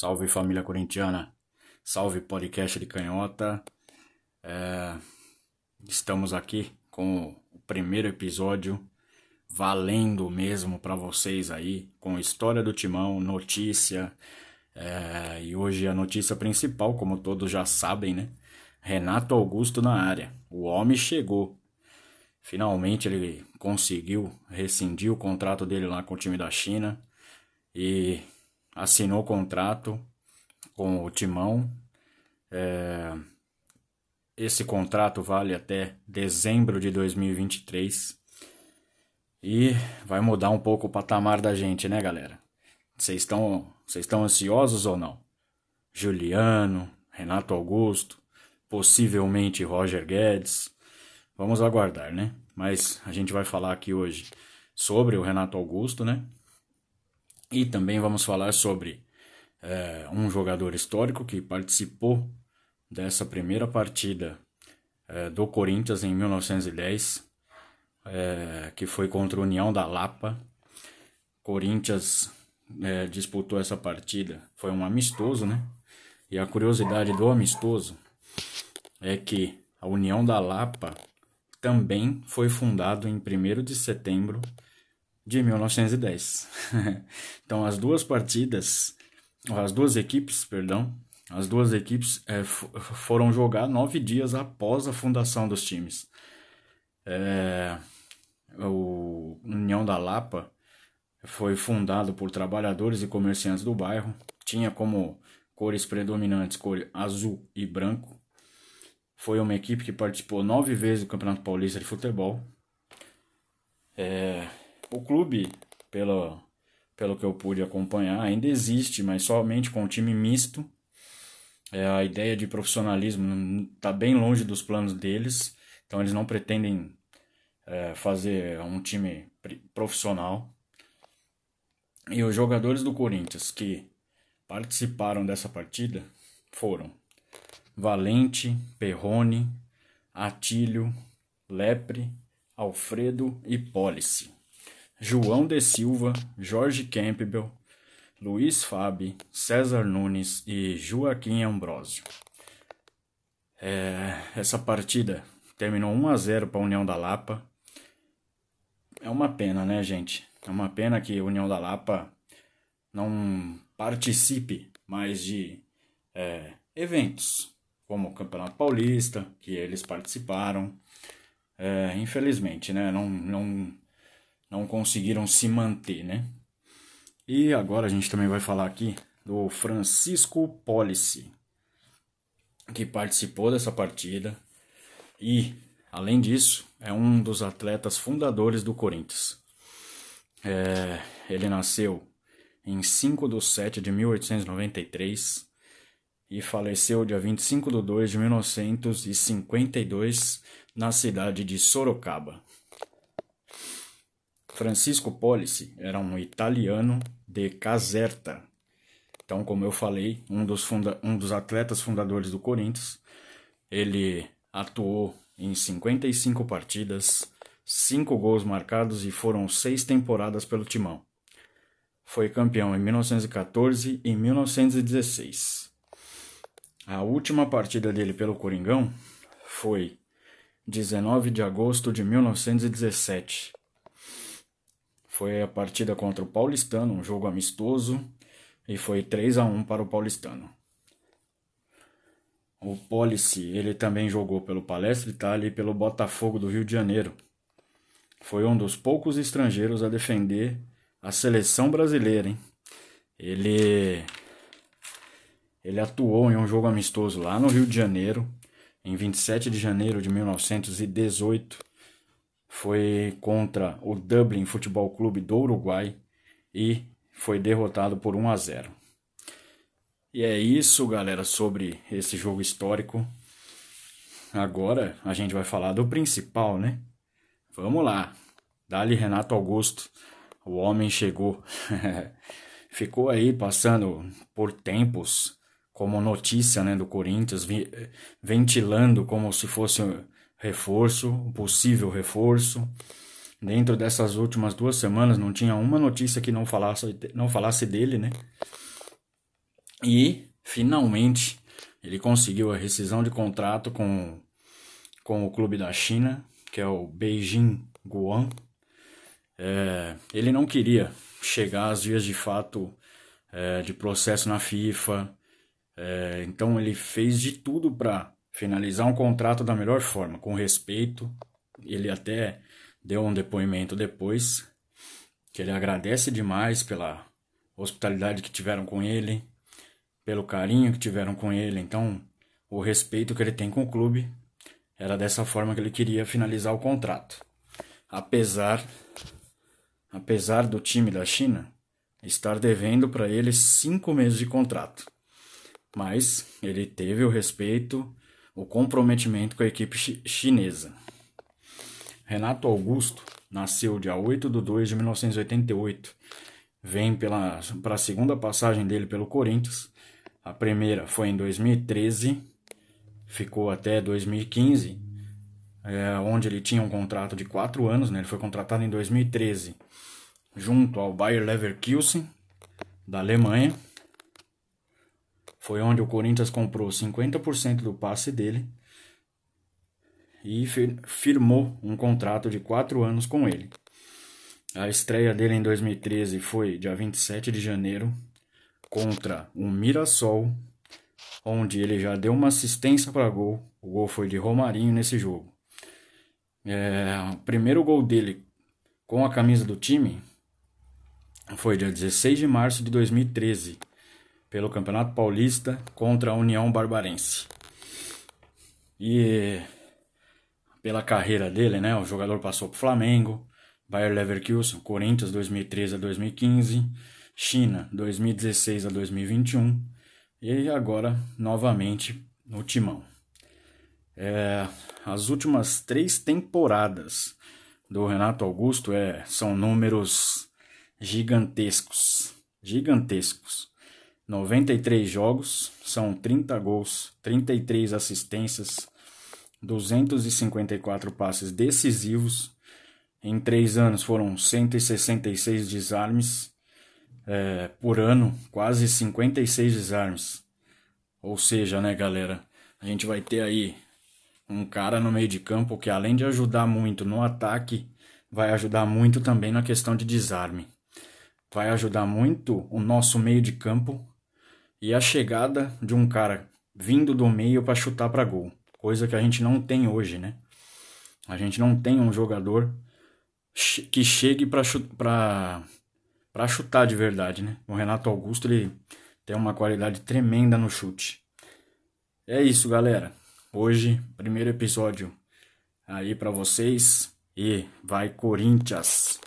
Salve família corintiana, salve podcast de canhota. É, estamos aqui com o primeiro episódio valendo mesmo para vocês aí, com história do timão, notícia. É, e hoje a notícia principal, como todos já sabem, né? Renato Augusto na área. O homem chegou. Finalmente ele conseguiu rescindir o contrato dele lá com o time da China e assinou contrato com o Timão. É, esse contrato vale até dezembro de 2023 e vai mudar um pouco o patamar da gente, né, galera? Vocês estão vocês estão ansiosos ou não? Juliano, Renato Augusto, possivelmente Roger Guedes. Vamos aguardar, né? Mas a gente vai falar aqui hoje sobre o Renato Augusto, né? E também vamos falar sobre é, um jogador histórico que participou dessa primeira partida é, do Corinthians em 1910, é, que foi contra a União da Lapa. Corinthians disputou essa partida, foi um amistoso, né? E a curiosidade do amistoso é que a União da Lapa também foi fundado em 1 de setembro de 1910. então as duas partidas, as duas equipes, perdão, as duas equipes é, foram jogar nove dias após a fundação dos times. É, o União da Lapa foi fundado por trabalhadores e comerciantes do bairro. Tinha como cores predominantes cor azul e branco. Foi uma equipe que participou nove vezes do Campeonato Paulista de Futebol. É, o clube, pelo, pelo que eu pude acompanhar, ainda existe, mas somente com um time misto. É, a ideia de profissionalismo está bem longe dos planos deles, então eles não pretendem é, fazer um time profissional. E os jogadores do Corinthians que participaram dessa partida foram Valente, Perrone, Atílio, Lepre, Alfredo e Policy. João de Silva, Jorge Campbell, Luiz Fabi, César Nunes e Joaquim Ambrosio. É, essa partida terminou 1 a 0 para a União da Lapa. É uma pena, né, gente? É uma pena que a União da Lapa não participe mais de é, eventos como o Campeonato Paulista, que eles participaram. É, infelizmente, né? Não, não não conseguiram se manter, né? E agora a gente também vai falar aqui do Francisco Policy, que participou dessa partida e, além disso, é um dos atletas fundadores do Corinthians. É, ele nasceu em 5 de 7 de 1893 e faleceu dia 25 de 2 de 1952 na cidade de Sorocaba. Francisco Policy era um italiano de Caserta. Então, como eu falei, um dos, funda um dos atletas fundadores do Corinthians. Ele atuou em 55 partidas, 5 gols marcados e foram seis temporadas pelo Timão. Foi campeão em 1914 e 1916. A última partida dele pelo Coringão foi 19 de agosto de 1917, foi a partida contra o Paulistano, um jogo amistoso, e foi 3 a 1 para o Paulistano. O Policy, ele também jogou pelo Palestra Itália e pelo Botafogo do Rio de Janeiro. Foi um dos poucos estrangeiros a defender a seleção brasileira, hein? Ele ele atuou em um jogo amistoso lá no Rio de Janeiro, em 27 de janeiro de 1918, foi contra o Dublin Futebol Clube do Uruguai e foi derrotado por 1 a 0. E é isso, galera, sobre esse jogo histórico. Agora a gente vai falar do principal, né? Vamos lá. Dali Renato Augusto. O homem chegou. Ficou aí passando por tempos como notícia, né, do Corinthians, ventilando como se fosse reforço, um possível reforço. Dentro dessas últimas duas semanas não tinha uma notícia que não falasse, não falasse dele, né? E finalmente ele conseguiu a rescisão de contrato com, com o clube da China, que é o Beijing Guan. É, ele não queria chegar às vias de fato é, de processo na FIFA, é, então ele fez de tudo para finalizar um contrato da melhor forma, com respeito. Ele até deu um depoimento depois que ele agradece demais pela hospitalidade que tiveram com ele, pelo carinho que tiveram com ele. Então, o respeito que ele tem com o clube era dessa forma que ele queria finalizar o contrato. Apesar apesar do time da China estar devendo para ele cinco meses de contrato. Mas ele teve o respeito, o comprometimento com a equipe chinesa. Renato Augusto nasceu dia 8 de 2 de 1988. Vem para a segunda passagem dele pelo Corinthians. A primeira foi em 2013, ficou até 2015, é, onde ele tinha um contrato de quatro anos. Né? Ele foi contratado em 2013 junto ao Bayer Leverkusen da Alemanha. Foi onde o Corinthians comprou 50% do passe dele e firmou um contrato de quatro anos com ele. A estreia dele em 2013 foi dia 27 de janeiro contra o Mirassol, onde ele já deu uma assistência para gol. O gol foi de Romarinho nesse jogo. É, o primeiro gol dele com a camisa do time foi dia 16 de março de 2013, pelo Campeonato Paulista contra a União Barbarense. E pela carreira dele, né, o jogador passou por Flamengo, Bayer Leverkusen, Corinthians 2013 a 2015, China 2016 a 2021 e agora novamente no Timão. É, as últimas três temporadas do Renato Augusto é, são números gigantescos, gigantescos. 93 jogos, são 30 gols, 33 assistências, 254 passes decisivos. Em três anos foram 166 desarmes é, por ano, quase 56 desarmes. Ou seja, né, galera, a gente vai ter aí um cara no meio de campo que, além de ajudar muito no ataque, vai ajudar muito também na questão de desarme vai ajudar muito o nosso meio de campo e a chegada de um cara vindo do meio para chutar para gol, coisa que a gente não tem hoje, né? A gente não tem um jogador que chegue para para chutar de verdade, né? O Renato Augusto ele tem uma qualidade tremenda no chute. É isso, galera. Hoje, primeiro episódio aí para vocês e vai Corinthians.